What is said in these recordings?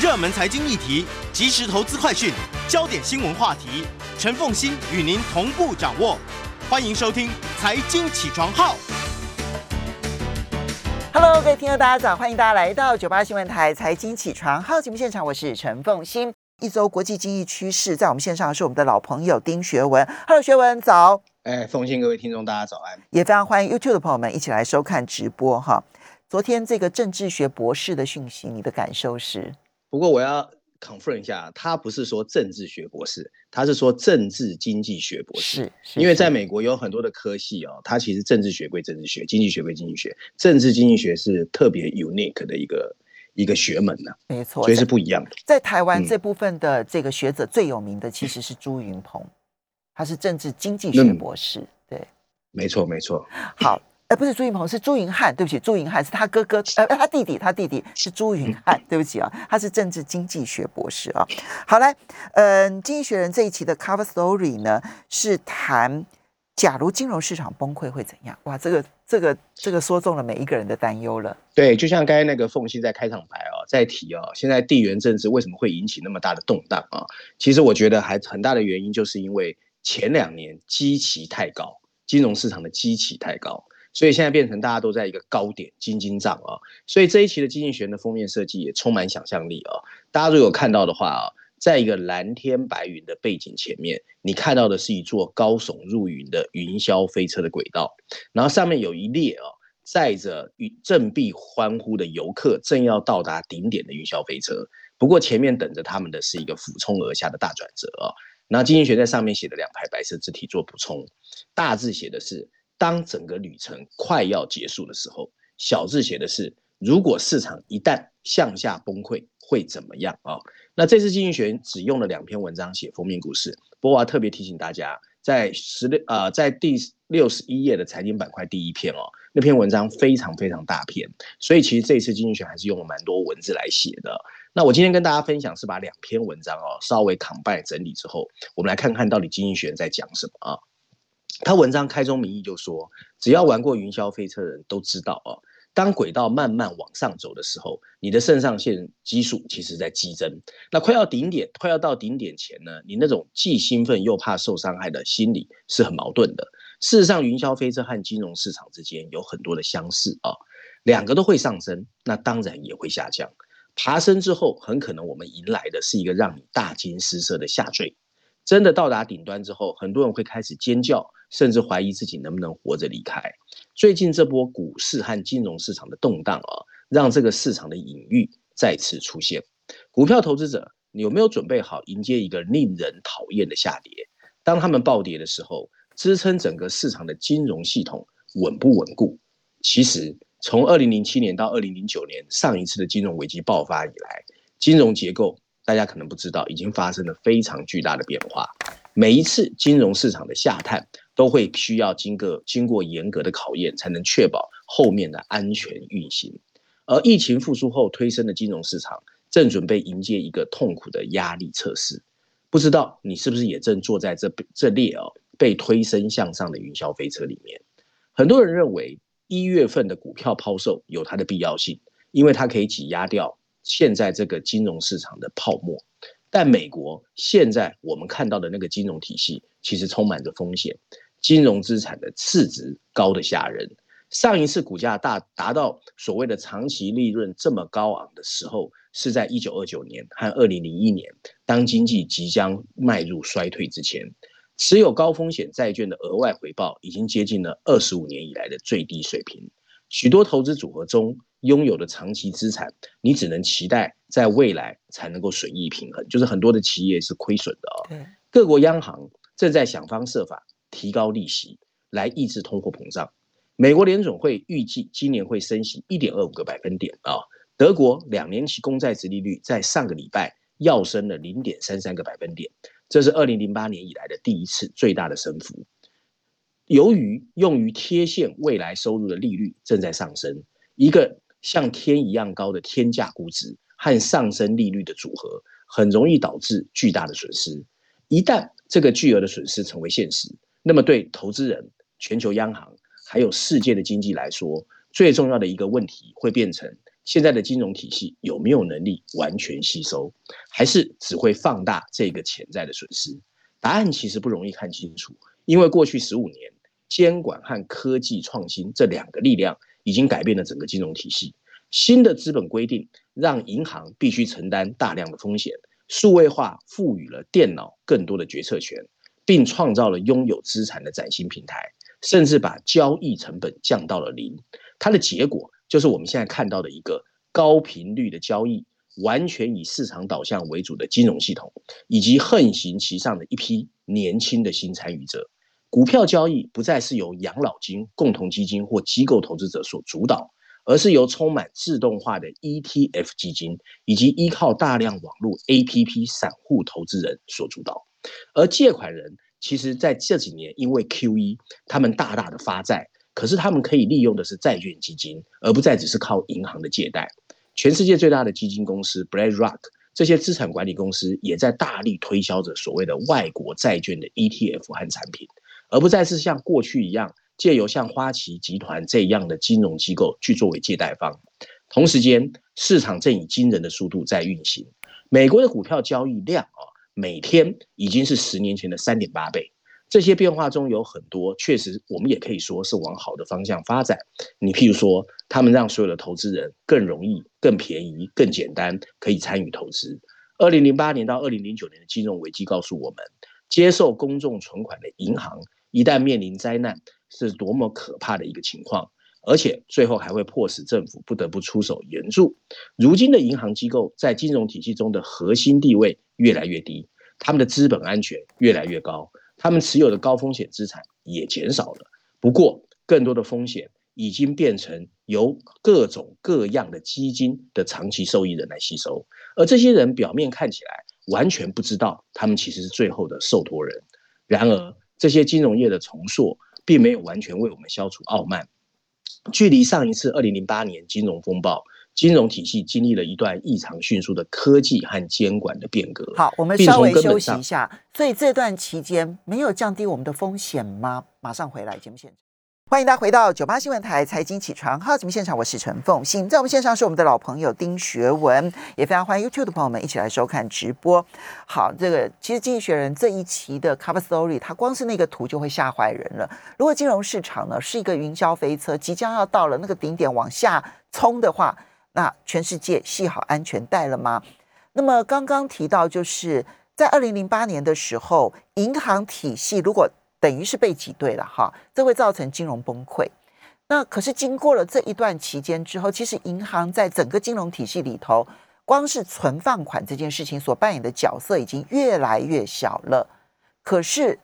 热门财经议题、即时投资快讯、焦点新闻话题，陈凤欣与您同步掌握。欢迎收听《财经起床号》。Hello，各位听众，大家早！欢迎大家来到九八新闻台《财经起床号》节目现场，我是陈凤欣。一周国际经济趋势，在我们线上是我们的老朋友丁学文。Hello，学文早。哎，奉献各位听众，大家早安！也非常欢迎 YouTube 的朋友们一起来收看直播哈。昨天这个政治学博士的讯息，你的感受是？不过我要 confirm 一下，他不是说政治学博士，他是说政治经济学博士。是，因为在美国有很多的科系哦，它其实政治学归政治学，经济学归经济学，政治经济学是特别 unique 的一个一个学门呢。没错，所以是不一样的。在台湾这部分的这个学者最有名的其实是朱云鹏，他是政治经济学博士。对，没错没错。好。哎，不是朱云鹏，是朱云汉。对不起，朱云汉是他哥哥，呃，他弟弟，他弟弟是朱云汉。对不起啊，他是政治经济学博士啊。好来，嗯，经济学人这一期的 cover story 呢，是谈假如金融市场崩溃会怎样？哇，这个这个这个说中了每一个人的担忧了。对，就像刚才那个凤溪在开场白哦，在提哦，现在地缘政治为什么会引起那么大的动荡啊？其实我觉得还很大的原因，就是因为前两年基期太高，金融市场的基期太高。所以现在变成大家都在一个高点，金金涨啊！所以这一期的经济学的封面设计也充满想象力啊！大家如果看到的话啊，在一个蓝天白云的背景前面，你看到的是一座高耸入云的云霄飞车的轨道，然后上面有一列啊载着与振臂欢呼的游客，正要到达顶点的云霄飞车。不过前面等着他们的是一个俯冲而下的大转折啊！那经济学在上面写的两排白色字体做补充，大字写的是。当整个旅程快要结束的时候，小字写的是：如果市场一旦向下崩溃，会怎么样啊？那这次经济学只用了两篇文章写封面故事。不过我要特别提醒大家，在十六啊，在第六十一页的财经板块第一篇哦，那篇文章非常非常大篇，所以其实这次经济学还是用了蛮多文字来写的。那我今天跟大家分享是把两篇文章哦稍微 combine 整理之后，我们来看看到底经济学在讲什么啊？他文章开宗明义就说，只要玩过云霄飞车的人都知道哦，当轨道慢慢往上走的时候，你的肾上腺激素其实在激增。那快要顶点，快要到顶点前呢，你那种既兴奋又怕受伤害的心理是很矛盾的。事实上，云霄飞车和金融市场之间有很多的相似啊，两个都会上升，那当然也会下降。爬升之后，很可能我们迎来的是一个让你大惊失色的下坠。真的到达顶端之后，很多人会开始尖叫。甚至怀疑自己能不能活着离开。最近这波股市和金融市场的动荡啊，让这个市场的隐喻再次出现。股票投资者有没有准备好迎接一个令人讨厌的下跌？当他们暴跌的时候，支撑整个市场的金融系统稳不稳固？其实，从二零零七年到二零零九年上一次的金融危机爆发以来，金融结构大家可能不知道，已经发生了非常巨大的变化。每一次金融市场的下探。都会需要经过经过严格的考验，才能确保后面的安全运行。而疫情复苏后推升的金融市场，正准备迎接一个痛苦的压力测试。不知道你是不是也正坐在这这列哦被推升向上的云霄飞车里面？很多人认为一月份的股票抛售有它的必要性，因为它可以挤压掉现在这个金融市场的泡沫。但美国现在我们看到的那个金融体系，其实充满着风险。金融资产的市值高的吓人，上一次股价大达到所谓的长期利润这么高昂的时候，是在一九二九年和二零零一年，当经济即将迈入衰退之前，持有高风险债券的额外回报已经接近了二十五年以来的最低水平。许多投资组合中拥有的长期资产，你只能期待在未来才能够损益平衡，就是很多的企业是亏损的哦。各国央行正在想方设法。提高利息来抑制通货膨胀。美国联总会预计今年会升息一点二五个百分点啊。德国两年期公债殖利率在上个礼拜要升了零点三三个百分点，这是二零零八年以来的第一次最大的升幅。由于用于贴现未来收入的利率正在上升，一个像天一样高的天价估值和上升利率的组合，很容易导致巨大的损失。一旦这个巨额的损失成为现实，那么，对投资人、全球央行还有世界的经济来说，最重要的一个问题会变成现在的金融体系有没有能力完全吸收，还是只会放大这个潜在的损失？答案其实不容易看清楚，因为过去十五年，监管和科技创新这两个力量已经改变了整个金融体系。新的资本规定让银行必须承担大量的风险，数位化赋予了电脑更多的决策权，并创造了拥有资产的崭新平台，甚至把交易成本降到了零。它的结果就是我们现在看到的一个高频率的交易。完全以市场导向为主的金融系统，以及横行其上的一批年轻的新参与者，股票交易不再是由养老金、共同基金或机构投资者所主导，而是由充满自动化的 ETF 基金以及依靠大量网络 APP 散户投资人所主导。而借款人其实在这几年因为 QE，他们大大的发债，可是他们可以利用的是债券基金，而不再只是靠银行的借贷。全世界最大的基金公司 BlackRock 这些资产管理公司也在大力推销着所谓的外国债券的 ETF 和产品，而不再是像过去一样借由像花旗集团这样的金融机构去作为借贷方。同时间，市场正以惊人的速度在运行。美国的股票交易量啊，每天已经是十年前的三点八倍。这些变化中有很多，确实我们也可以说是往好的方向发展。你譬如说，他们让所有的投资人更容易、更便宜、更简单可以参与投资。二零零八年到二零零九年的金融危机告诉我们，接受公众存款的银行一旦面临灾难，是多么可怕的一个情况，而且最后还会迫使政府不得不出手援助。如今的银行机构在金融体系中的核心地位越来越低，他们的资本安全越来越高。他们持有的高风险资产也减少了，不过更多的风险已经变成由各种各样的基金的长期受益人来吸收，而这些人表面看起来完全不知道，他们其实是最后的受托人。然而，这些金融业的重塑并没有完全为我们消除傲慢，距离上一次二零零八年金融风暴。金融体系经历了一段异常迅速的科技和监管的变革。好，我们稍微休息一下。所以这段期间没有降低我们的风险吗？马上回来节目现场。欢迎大家回到九八新闻台财经起床号节目现场，我是陈凤欣，在我们线上是我们的老朋友丁学文，也非常欢迎 YouTube 的朋友们一起来收看直播。好，这个其实经济学人这一期的 Cover Story，它光是那个图就会吓坏人了。如果金融市场呢是一个云霄飞车，即将要到了那个顶点往下冲的话，那全世界系好安全带了吗？那么刚刚提到，就是在二零零八年的时候，银行体系如果等于是被挤兑了哈，这会造成金融崩溃。那可是经过了这一段期间之后，其实银行在整个金融体系里头，光是存放款这件事情所扮演的角色已经越来越小了。可是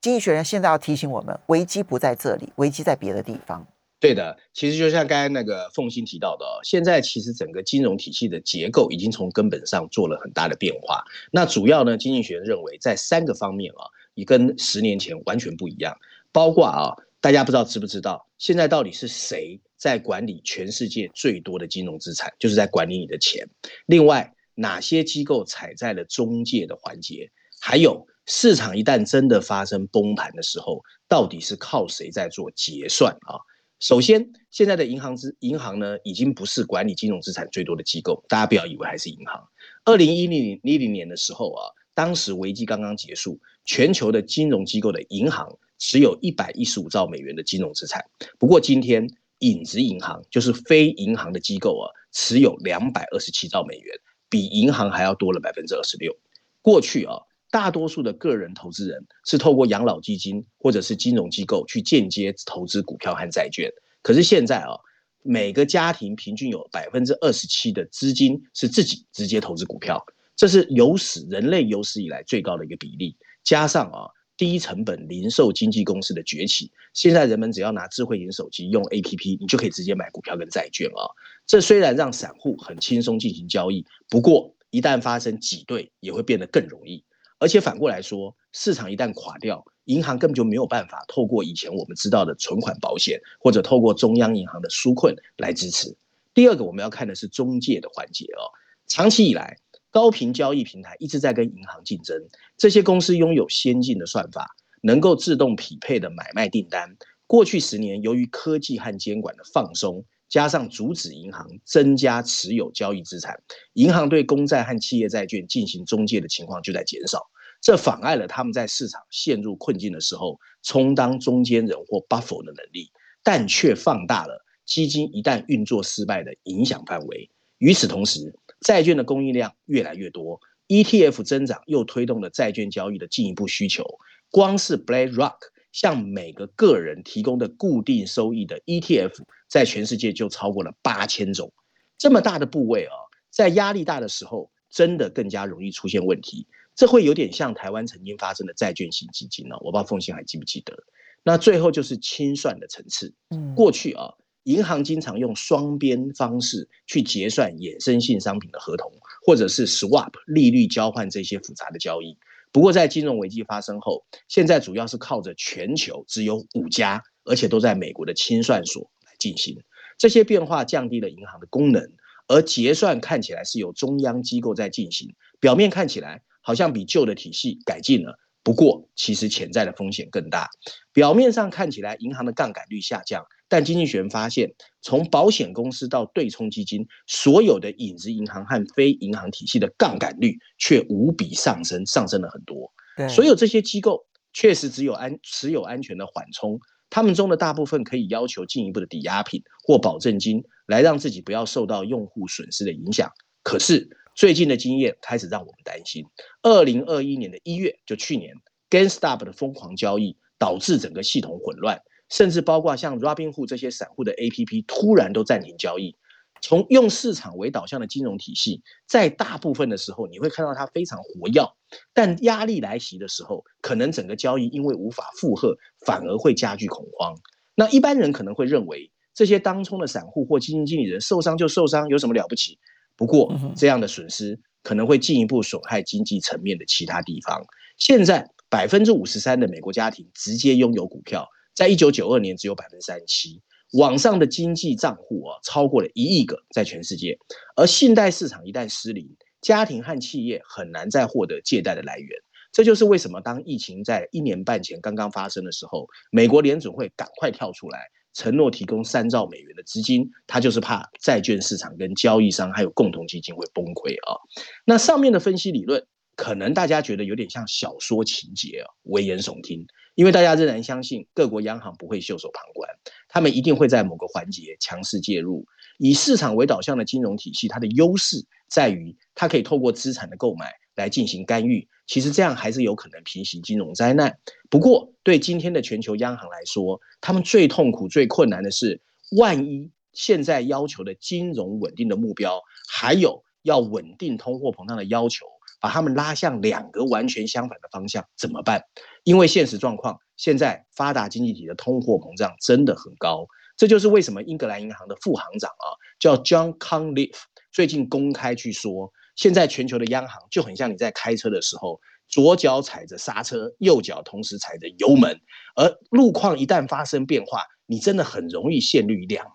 经济学人现在要提醒我们，危机不在这里，危机在别的地方。对的，其实就像刚才那个凤欣提到的，现在其实整个金融体系的结构已经从根本上做了很大的变化。那主要呢，经济学人认为在三个方面啊。你跟十年前完全不一样，包括啊，大家不知道知不知道，现在到底是谁在管理全世界最多的金融资产，就是在管理你的钱。另外，哪些机构踩在了中介的环节？还有，市场一旦真的发生崩盘的时候，到底是靠谁在做结算啊？首先，现在的银行资银行呢，已经不是管理金融资产最多的机构，大家不要以为还是银行。二零一零一零年的时候啊。当时危机刚刚结束，全球的金融机构的银行持有一百一十五兆美元的金融资产。不过今天，影子银行就是非银行的机构啊，持有两百二十七兆美元，比银行还要多了百分之二十六。过去啊，大多数的个人投资人是透过养老基金或者是金融机构去间接投资股票和债券。可是现在啊，每个家庭平均有百分之二十七的资金是自己直接投资股票。这是有史人类有史以来最高的一个比例，加上啊低成本零售经纪公司的崛起，现在人们只要拿智慧型手机用 A P P，你就可以直接买股票跟债券啊。这虽然让散户很轻松进行交易，不过一旦发生挤兑，也会变得更容易。而且反过来说，市场一旦垮掉，银行根本就没有办法透过以前我们知道的存款保险，或者透过中央银行的纾困来支持。第二个我们要看的是中介的环节哦，长期以来。高频交易平台一直在跟银行竞争，这些公司拥有先进的算法，能够自动匹配的买卖订单。过去十年，由于科技和监管的放松，加上阻止银行增加持有交易资产，银行对公债和企业债券进行中介的情况就在减少，这妨碍了他们在市场陷入困境的时候充当中间人或 buffer 的能力，但却放大了基金一旦运作失败的影响范围。与此同时，债券的供应量越来越多，ETF 增长又推动了债券交易的进一步需求。光是 BlackRock 向每个个人提供的固定收益的 ETF，在全世界就超过了八千种。这么大的部位啊，在压力大的时候，真的更加容易出现问题。这会有点像台湾曾经发生的债券型基金呢，我不知道凤信还记不记得。那最后就是清算的层次。嗯，过去啊。银行经常用双边方式去结算衍生性商品的合同，或者是 swap 利率交换这些复杂的交易。不过，在金融危机发生后，现在主要是靠着全球只有五家，而且都在美国的清算所来进行。这些变化降低了银行的功能，而结算看起来是由中央机构在进行，表面看起来好像比旧的体系改进了。不过，其实潜在的风险更大。表面上看起来，银行的杠杆率下降。但经济学人发现，从保险公司到对冲基金，所有的影子银行和非银行体系的杠杆率却无比上升，上升了很多。所有这些机构确实只有安持有安全的缓冲，他们中的大部分可以要求进一步的抵押品或保证金，来让自己不要受到用户损失的影响。可是最近的经验开始让我们担心，二零二一年的一月，就去年，GameStop 的疯狂交易导致整个系统混乱。甚至包括像 Robinhood 这些散户的 APP 突然都暂停交易。从用市场为导向的金融体系，在大部分的时候，你会看到它非常活跃，但压力来袭的时候，可能整个交易因为无法负荷，反而会加剧恐慌。那一般人可能会认为，这些当冲的散户或基金经理人受伤就受伤，有什么了不起？不过这样的损失可能会进一步损害经济层面的其他地方。现在百分之五十三的美国家庭直接拥有股票。在一九九二年，只有百分之三十七，网上的经济账户啊，超过了一亿个，在全世界。而信贷市场一旦失灵，家庭和企业很难再获得借贷的来源。这就是为什么当疫情在一年半前刚刚发生的时候，美国联准会赶快跳出来承诺提供三兆美元的资金，他就是怕债券市场跟交易商还有共同基金会崩溃啊。那上面的分析理论，可能大家觉得有点像小说情节啊，危言耸听。因为大家仍然相信各国央行不会袖手旁观，他们一定会在某个环节强势介入。以市场为导向的金融体系，它的优势在于它可以透过资产的购买来进行干预。其实这样还是有可能平息金融灾难。不过，对今天的全球央行来说，他们最痛苦、最困难的是，万一现在要求的金融稳定的目标，还有要稳定通货膨胀的要求。把他们拉向两个完全相反的方向怎么办？因为现实状况，现在发达经济体的通货膨胀真的很高。这就是为什么英格兰银行的副行长啊，叫 John Conliffe，最近公开去说，现在全球的央行就很像你在开车的时候，左脚踩着刹车，右脚同时踩着油门，而路况一旦发生变化，你真的很容易陷入两难。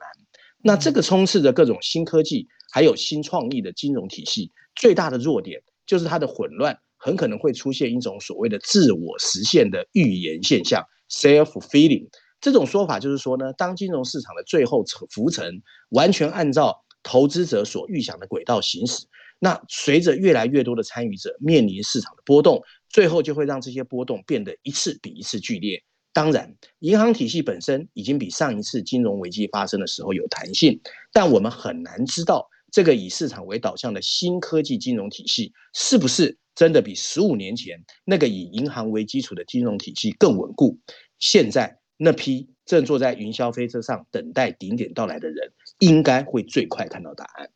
那这个充斥着各种新科技还有新创意的金融体系，最大的弱点。就是它的混乱，很可能会出现一种所谓的自我实现的预言现象 （self-fulfilling）。这种说法就是说呢，当金融市场的最后浮沉完全按照投资者所预想的轨道行驶，那随着越来越多的参与者面临市场的波动，最后就会让这些波动变得一次比一次剧烈。当然，银行体系本身已经比上一次金融危机发生的时候有弹性，但我们很难知道。这个以市场为导向的新科技金融体系，是不是真的比十五年前那个以银行为基础的金融体系更稳固？现在那批正坐在云霄飞车上等待顶点到来的人，应该会最快看到答案。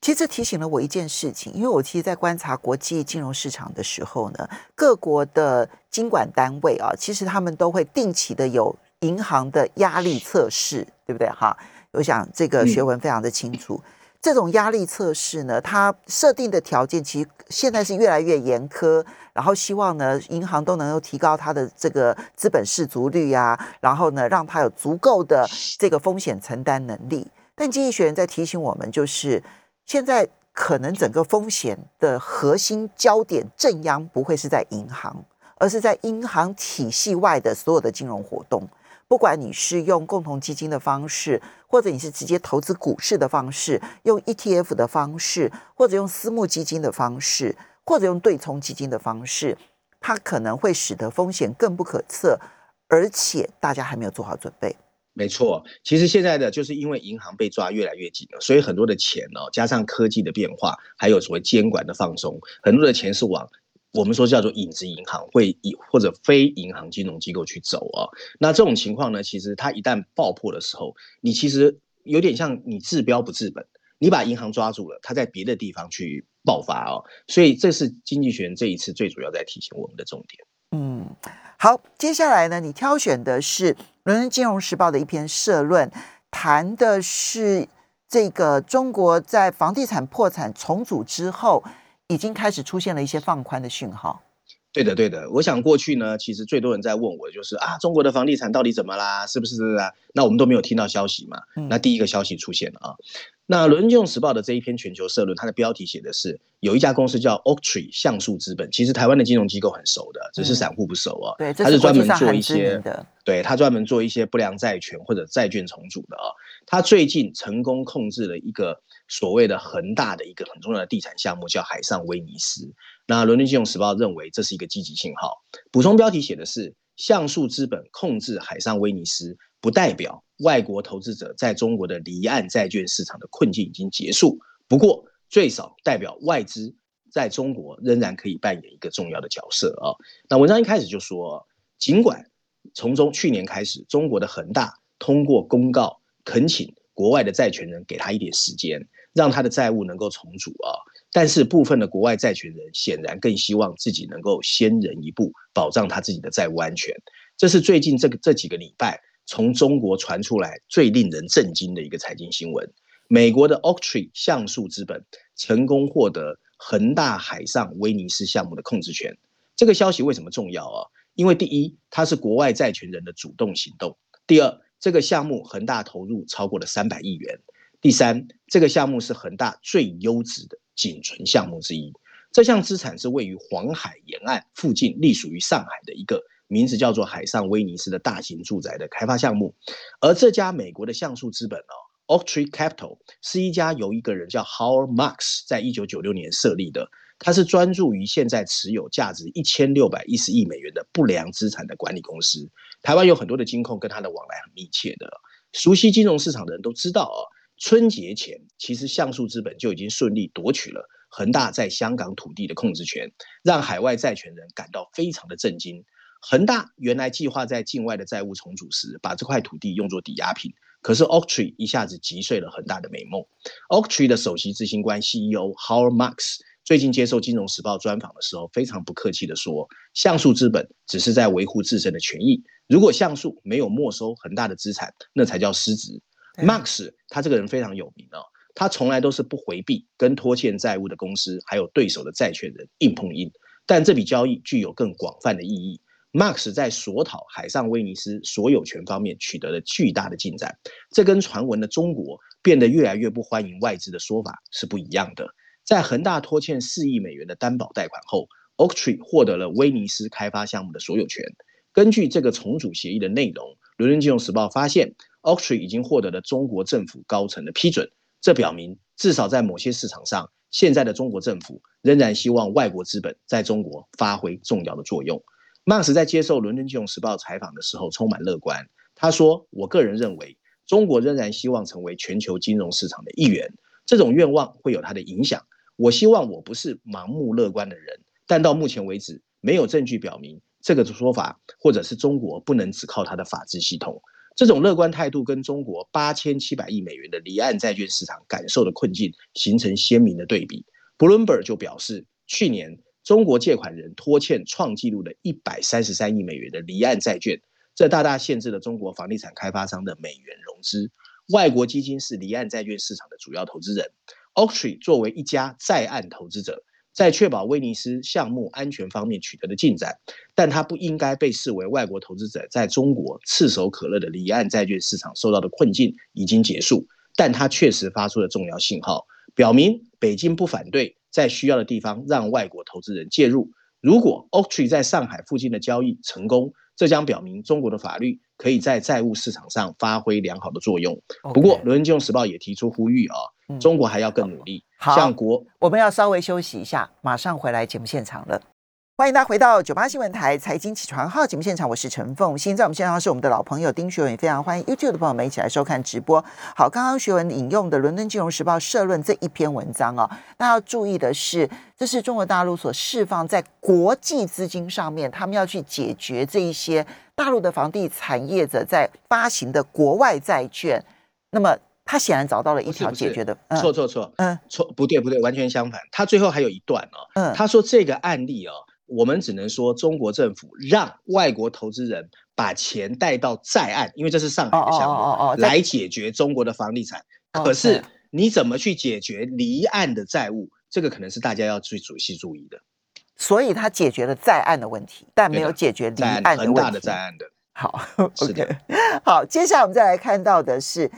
其实提醒了我一件事情，因为我其实，在观察国际金融市场的时候呢，各国的监管单位啊，其实他们都会定期的有银行的压力测试，对不对？哈，我想这个学文非常的清楚。这种压力测试呢，它设定的条件其实现在是越来越严苛，然后希望呢，银行都能够提高它的这个资本适足率啊，然后呢，让它有足够的这个风险承担能力。但经济学人在提醒我们，就是现在可能整个风险的核心焦点正央不会是在银行，而是在银行体系外的所有的金融活动。不管你是用共同基金的方式，或者你是直接投资股市的方式，用 ETF 的方式，或者用私募基金的方式，或者用对冲基金的方式，它可能会使得风险更不可测，而且大家还没有做好准备。没错，其实现在的就是因为银行被抓越来越紧了，所以很多的钱呢，加上科技的变化，还有所谓监管的放松，很多的钱是往我们说叫做影子银行，会以或者非银行金融机构去走啊。那这种情况呢，其实它一旦爆破的时候，你其实有点像你治标不治本，你把银行抓住了，它在别的地方去爆发哦。所以这是经济学人这一次最主要在提醒我们的重点。嗯，好，接下来呢，你挑选的是《伦敦金融时报》的一篇社论，谈的是这个中国在房地产破产重组之后，已经开始出现了一些放宽的讯号。对的，对的。我想过去呢，其实最多人在问我就是啊，中国的房地产到底怎么啦？是不是啊？那我们都没有听到消息嘛。那第一个消息出现了啊。那《伦敦金融时报》的这一篇全球社论，它的标题写的是有一家公司叫 Oaktree 橡树资本，其实台湾的金融机构很熟的，只是散户不熟啊。对，它是专门做一些，对，它专门做一些不良债权或者债券重组的啊。它最近成功控制了一个所谓的恒大的一个很重要的地产项目，叫海上威尼斯。那《伦敦金融时报》认为这是一个积极信号。补充标题写的是橡树资本控制海上威尼斯。不代表外国投资者在中国的离岸债券市场的困境已经结束，不过最少代表外资在中国仍然可以扮演一个重要的角色啊。那文章一开始就说，尽管从中去年开始，中国的恒大通过公告恳请国外的债权人给他一点时间，让他的债务能够重组啊，但是部分的国外债权人显然更希望自己能够先人一步，保障他自己的债务安全。这是最近这个这几个礼拜。从中国传出来最令人震惊的一个财经新闻：美国的 Oaktree 橡树资本成功获得恒大海上威尼斯项目的控制权。这个消息为什么重要啊？因为第一，它是国外债权人的主动行动；第二，这个项目恒大投入超过了三百亿元；第三，这个项目是恒大最优质的仅存项目之一。这项资产是位于黄海沿岸附近，隶属于上海的一个。名字叫做海上威尼斯的大型住宅的开发项目，而这家美国的橡树资本哦，Oaktree Capital 是一家由一个人叫 Howard Marks 在一九九六年设立的，它是专注于现在持有价值一千六百一十亿美元的不良资产的管理公司。台湾有很多的金控跟它的往来很密切的，熟悉金融市场的人都知道哦，春节前其实橡树资本就已经顺利夺取了恒大在香港土地的控制权，让海外债权人感到非常的震惊。恒大原来计划在境外的债务重组时，把这块土地用作抵押品，可是 Oaktree 一下子击碎了恒大的美梦。Oaktree 的首席执行官 CEO Howard Marks 最近接受《金融时报》专访的时候，非常不客气地说：“橡树资本只是在维护自身的权益，如果橡树没有没收恒大的资产，那才叫失职。” Marks 他这个人非常有名哦，他从来都是不回避跟拖欠债务的公司还有对手的债权人硬碰硬，但这笔交易具有更广泛的意义。Max 在索讨海上威尼斯所有权方面取得了巨大的进展，这跟传闻的中国变得越来越不欢迎外资的说法是不一样的。在恒大拖欠四亿美元的担保贷款后，Oaktree 获得了威尼斯开发项目的所有权。根据这个重组协议的内容，《伦敦金融时报》发现，Oaktree 已经获得了中国政府高层的批准，这表明至少在某些市场上，现在的中国政府仍然希望外国资本在中国发挥重要的作用。Max 在接受《伦敦金融时报》采访的时候充满乐观。他说：“我个人认为，中国仍然希望成为全球金融市场的一员。这种愿望会有它的影响。我希望我不是盲目乐观的人，但到目前为止，没有证据表明这个说法，或者是中国不能只靠它的法治系统。这种乐观态度跟中国八千七百亿美元的离岸债券市场感受的困境形成鲜明的对比。Bloomberg 就表示，去年。”中国借款人拖欠创纪录的一百三十三亿美元的离岸债券，这大大限制了中国房地产开发商的美元融资。外国基金是离岸债券市场的主要投资人。Oaktree 作为一家在岸投资者，在确保威尼斯项目安全方面取得的进展，但它不应该被视为外国投资者在中国炙手可热的离岸债券市场受到的困境已经结束。但它确实发出了重要信号，表明北京不反对。在需要的地方让外国投资人介入。如果 Oaktree 在上海附近的交易成功，这将表明中国的法律可以在债务市场上发挥良好的作用。不过，《伦敦金融时报》也提出呼吁啊，中国还要更努力。好，国我们要稍微休息一下，马上回来节目现场了。欢迎大家回到九八新闻台财经起床号节目现场，我是陈凤欣，在我们现场是我们的老朋友丁学文，也非常欢迎 YouTube 的朋友们一起来收看直播。好，刚刚学文引用的《伦敦金融时报》社论这一篇文章哦，大家要注意的是，这是中国大陆所释放在国际资金上面，他们要去解决这一些大陆的房地产业者在发行的国外债券。那么，他显然找到了一条解决的，错错错，嗯，错不对不对，完全相反。他最后还有一段哦，嗯，他说这个案例哦。我们只能说，中国政府让外国投资人把钱带到在岸，因为这是上海的项目，来解决中国的房地产。可是你怎么去解决离岸的债务？这个可能是大家要最仔细注意的。所以他解决了在岸的问题，但没有解决离岸的问题。很大的在岸的。好，OK，好，接下来我们再来看到的是。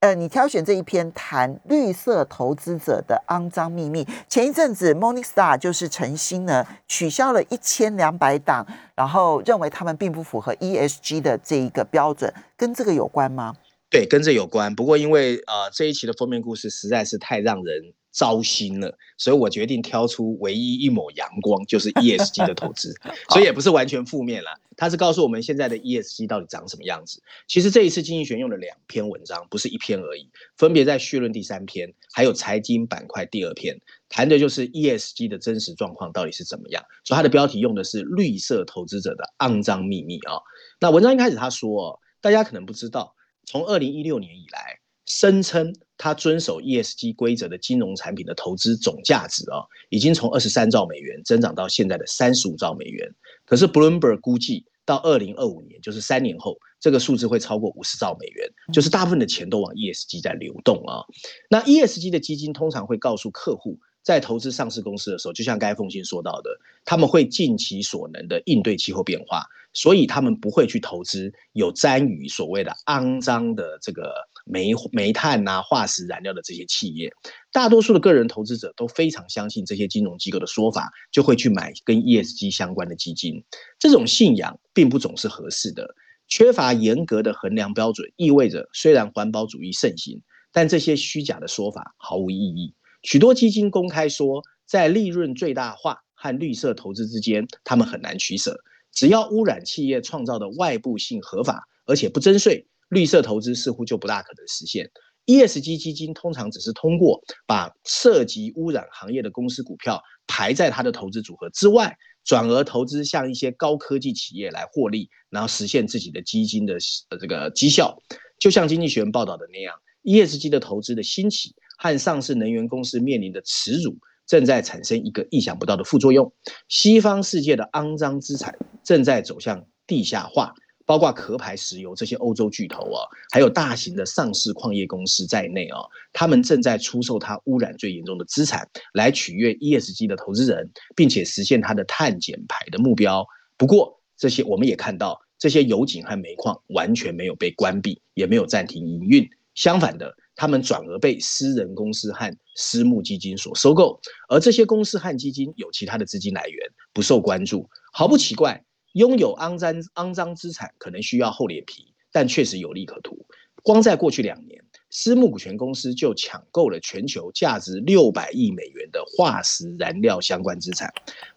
呃，你挑选这一篇谈绿色投资者的肮脏秘密。前一阵子，Monic Star 就是诚心呢取消了一千两百档，然后认为他们并不符合 ESG 的这一个标准，跟这个有关吗？对，跟这有关。不过因为呃这一期的封面故事实在是太让人。糟心了，所以我决定挑出唯一一抹阳光，就是 ESG 的投资，所以也不是完全负面了。它是告诉我们现在的 ESG 到底长什么样子。其实这一次经济学用了两篇文章，不是一篇而已，分别在序论第三篇，还有财经板块第二篇，谈的就是 ESG 的真实状况到底是怎么样。所以它的标题用的是绿色投资者的肮脏秘密啊。那文章一开始他说，大家可能不知道，从二零一六年以来。声称他遵守 ESG 规则的金融产品的投资总价值啊，已经从二十三兆美元增长到现在的三十五兆美元。可是 Bloomberg 估计到二零二五年，就是三年后，这个数字会超过五十兆美元，就是大部分的钱都往 ESG 在流动啊。那 ESG 的基金通常会告诉客户。在投资上市公司的时候，就像该奉信说到的，他们会尽其所能的应对气候变化，所以他们不会去投资有沾与所谓的肮脏的这个煤煤炭呐、化石燃料的这些企业。大多数的个人投资者都非常相信这些金融机构的说法，就会去买跟 ESG 相关的基金。这种信仰并不总是合适的，缺乏严格的衡量标准，意味着虽然环保主义盛行，但这些虚假的说法毫无意义。许多基金公开说，在利润最大化和绿色投资之间，他们很难取舍。只要污染企业创造的外部性合法，而且不征税，绿色投资似乎就不大可能实现。ESG 基金通常只是通过把涉及污染行业的公司股票排在它的投资组合之外，转而投资像一些高科技企业来获利，然后实现自己的基金的这个绩效。就像经济学人报道的那样，ESG 的投资的兴起。和上市能源公司面临的耻辱，正在产生一个意想不到的副作用。西方世界的肮脏资产正在走向地下化，包括壳牌石油这些欧洲巨头啊，还有大型的上市矿业公司在内啊，他们正在出售它污染最严重的资产，来取悦 ESG 的投资人，并且实现它的碳减排的目标。不过，这些我们也看到，这些油井和煤矿完全没有被关闭，也没有暂停营运。相反的。他们转而被私人公司和私募基金所收购，而这些公司和基金有其他的资金来源，不受关注。毫不奇怪，拥有肮脏肮脏资产可能需要厚脸皮，但确实有利可图。光在过去两年，私募股权公司就抢购了全球价值六百亿美元的化石燃料相关资产，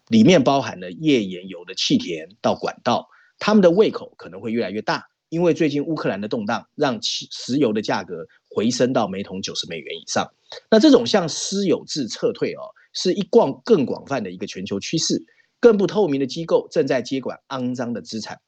里面包含了页岩油的气田到管道。他们的胃口可能会越来越大，因为最近乌克兰的动荡让石油的价格。回升到每桶九十美元以上，那这种向私有制撤退哦，是一广更广泛的一个全球趋势。更不透明的机构正在接管肮脏的资产。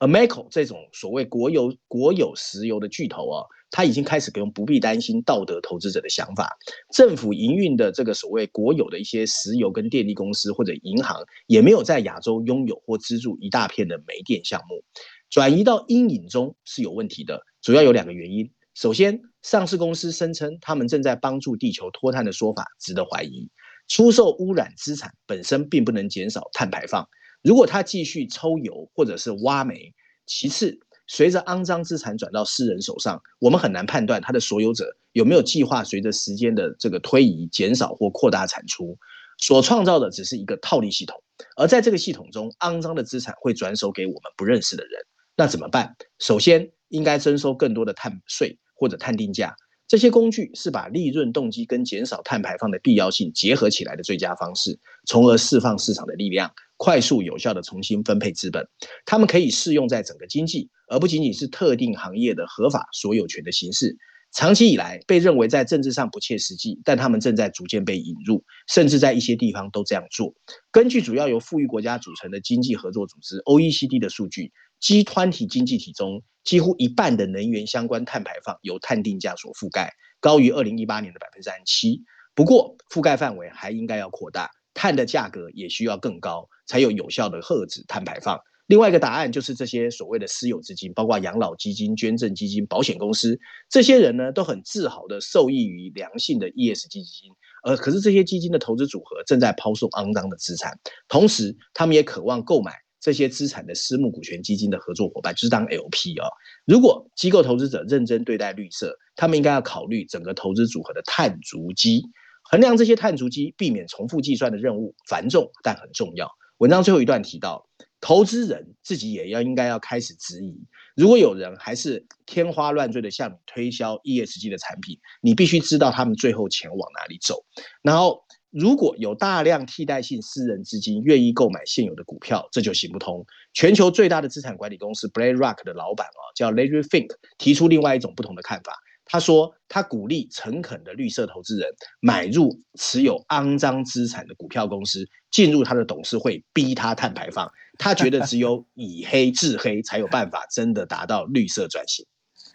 而 m a c o 这种所谓国有国有石油的巨头啊，他已经开始不用不必担心道德投资者的想法。政府营运的这个所谓国有的一些石油跟电力公司或者银行，也没有在亚洲拥有或资助一大片的煤电项目。转移到阴影中是有问题的，主要有两个原因。首先，上市公司声称他们正在帮助地球脱碳的说法值得怀疑。出售污染资产本身并不能减少碳排放。如果他继续抽油或者是挖煤，其次，随着肮脏资产转到私人手上，我们很难判断他的所有者有没有计划随着时间的这个推移减少或扩大产出。所创造的只是一个套利系统，而在这个系统中，肮脏的资产会转手给我们不认识的人。那怎么办？首先应该征收更多的碳税或者碳定价。这些工具是把利润动机跟减少碳排放的必要性结合起来的最佳方式，从而释放市场的力量，快速有效的重新分配资本。它们可以适用在整个经济，而不仅仅是特定行业的合法所有权的形式。长期以来被认为在政治上不切实际，但他们正在逐渐被引入，甚至在一些地方都这样做。根据主要由富裕国家组成的经济合作组织 （OECD） 的数据，G 团体经济体中几乎一半的能源相关碳排放由碳定价所覆盖，高于二零一八年的百分之三十七。不过，覆盖范围还应该要扩大，碳的价格也需要更高，才有有效的遏制碳排放。另外一个答案就是这些所谓的私有资金，包括养老基金、捐赠基金、保险公司，这些人呢都很自豪的受益于良性的 ESG 基金，呃，可是这些基金的投资组合正在抛售肮脏的资产，同时他们也渴望购买这些资产的私募股权基金的合作伙伴，就是当 LP 啊。如果机构投资者认真对待绿色，他们应该要考虑整个投资组合的碳足迹，衡量这些碳足迹，避免重复计算的任务繁重但很重要。文章最后一段提到。投资人自己也要应该要开始质疑，如果有人还是天花乱坠的向你推销 ESG 的产品，你必须知道他们最后钱往哪里走。然后，如果有大量替代性私人资金愿意购买现有的股票，这就行不通。全球最大的资产管理公司 BlackRock 的老板啊，叫 Larry Fink，提出另外一种不同的看法。他说，他鼓励诚恳的绿色投资人买入持有肮脏资产的股票公司，进入他的董事会，逼他碳排放。他觉得只有以黑制黑，才有办法真的达到绿色转型。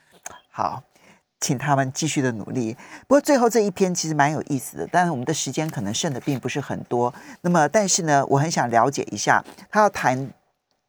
好，请他们继续的努力。不过最后这一篇其实蛮有意思的，但是我们的时间可能剩的并不是很多。那么，但是呢，我很想了解一下，他要谈《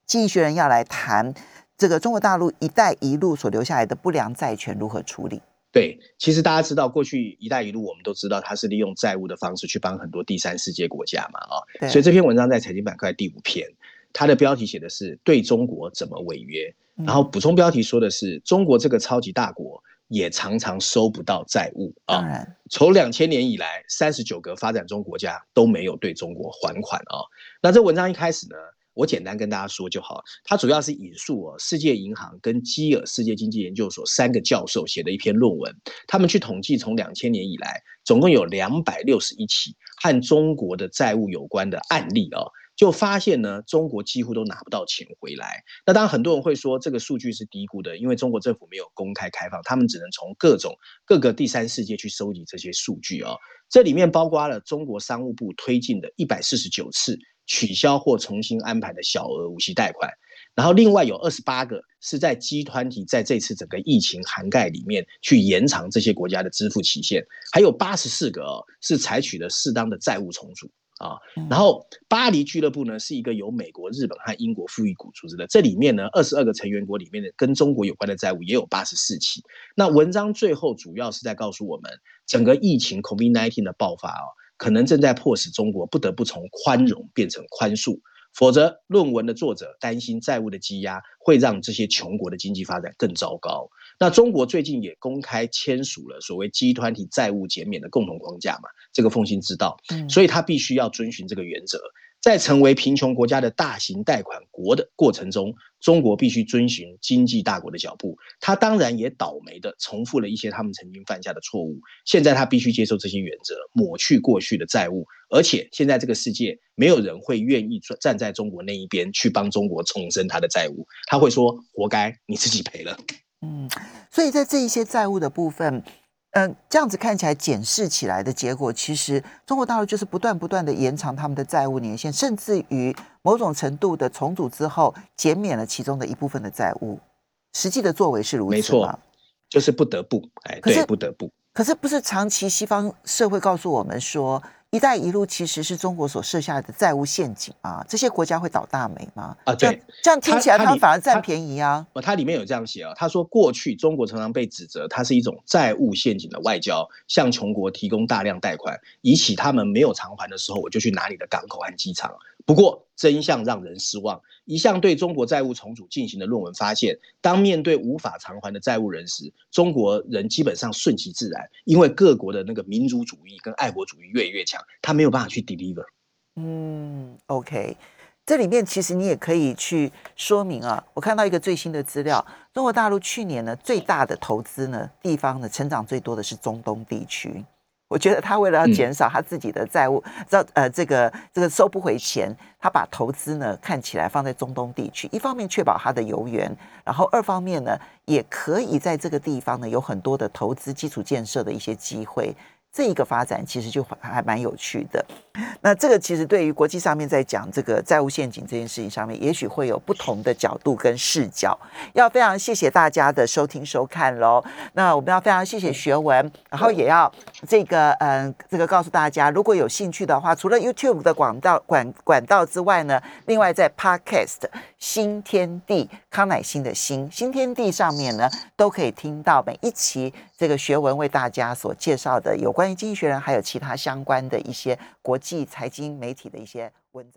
经济学人》要来谈这个中国大陆“一带一路”所留下来的不良债权如何处理。对，其实大家知道，过去“一带一路”我们都知道，它是利用债务的方式去帮很多第三世界国家嘛，啊，所以这篇文章在财经板块第五篇，它的标题写的是“对中国怎么违约”，然后补充标题说的是“中国这个超级大国也常常收不到债务”。当然，从两千年以来，三十九个发展中国家都没有对中国还款啊。那这文章一开始呢？我简单跟大家说就好，它主要是引述哦，世界银行跟基尔世界经济研究所三个教授写的一篇论文，他们去统计从两千年以来，总共有两百六十一起和中国的债务有关的案例哦，就发现呢，中国几乎都拿不到钱回来。那当然很多人会说这个数据是低估的，因为中国政府没有公开开放，他们只能从各种各个第三世界去收集这些数据哦。这里面包括了中国商务部推进的一百四十九次。取消或重新安排的小额无息贷款，然后另外有二十八个是在集团体在这次整个疫情涵盖里面去延长这些国家的支付期限，还有八十四个哦是采取了适当的债务重组啊。然后巴黎俱乐部呢是一个由美国、日本和英国富裕股组织的，这里面呢二十二个成员国里面的跟中国有关的债务也有八十四起。那文章最后主要是在告诉我们，整个疫情 COVID-19 的爆发哦。可能正在迫使中国不得不从宽容变成宽恕，否则论文的作者担心债务的积压会让这些穷国的经济发展更糟糕。那中国最近也公开签署了所谓集团体债务减免的共同框架嘛？这个奉行之道，所以他必须要遵循这个原则。在成为贫穷国家的大型贷款国的过程中，中国必须遵循经济大国的脚步。他当然也倒霉的重复了一些他们曾经犯下的错误。现在他必须接受这些原则，抹去过去的债务。而且现在这个世界没有人会愿意站在中国那一边去帮中国重申他的债务。他会说：“活该，你自己赔了。”嗯，所以在这一些债务的部分。嗯，这样子看起来检视起来的结果，其实中国大陆就是不断不断的延长他们的债务年限，甚至于某种程度的重组之后，减免了其中的一部分的债务。实际的作为是如此，没错，就是不得不，哎，对，不得不。可是不是长期西方社会告诉我们说？“一带一路”其实是中国所设下的债务陷阱啊！这些国家会倒大霉吗？啊，对，这样听起来他们反而占便宜啊！哦，它里面有这样写啊，他说过去中国常常被指责它是一种债务陷阱的外交，向穷国提供大量贷款，以起他们没有偿还的时候，我就去拿你的港口和机场。不过真相让人失望。一项对中国债务重组进行的论文发现，当面对无法偿还的债务人时，中国人基本上顺其自然，因为各国的那个民族主义跟爱国主义越来越强，他没有办法去 deliver。嗯，OK，这里面其实你也可以去说明啊。我看到一个最新的资料，中国大陆去年呢最大的投资呢地方呢成长最多的是中东地区。我觉得他为了要减少他自己的债务，这呃这个这个收不回钱，他把投资呢看起来放在中东地区，一方面确保他的油源，然后二方面呢也可以在这个地方呢有很多的投资基础建设的一些机会。这一个发展其实就还蛮有趣的。那这个其实对于国际上面在讲这个债务陷阱这件事情上面，也许会有不同的角度跟视角。要非常谢谢大家的收听收看喽。那我们要非常谢谢学文，然后也要这个嗯这个告诉大家，如果有兴趣的话，除了 YouTube 的广道管管道之外呢，另外在 Podcast 新天地康乃馨的新新天地上面呢，都可以听到每一期这个学文为大家所介绍的有关于经济学人还有其他相关的一些国际财经媒体的一些文章。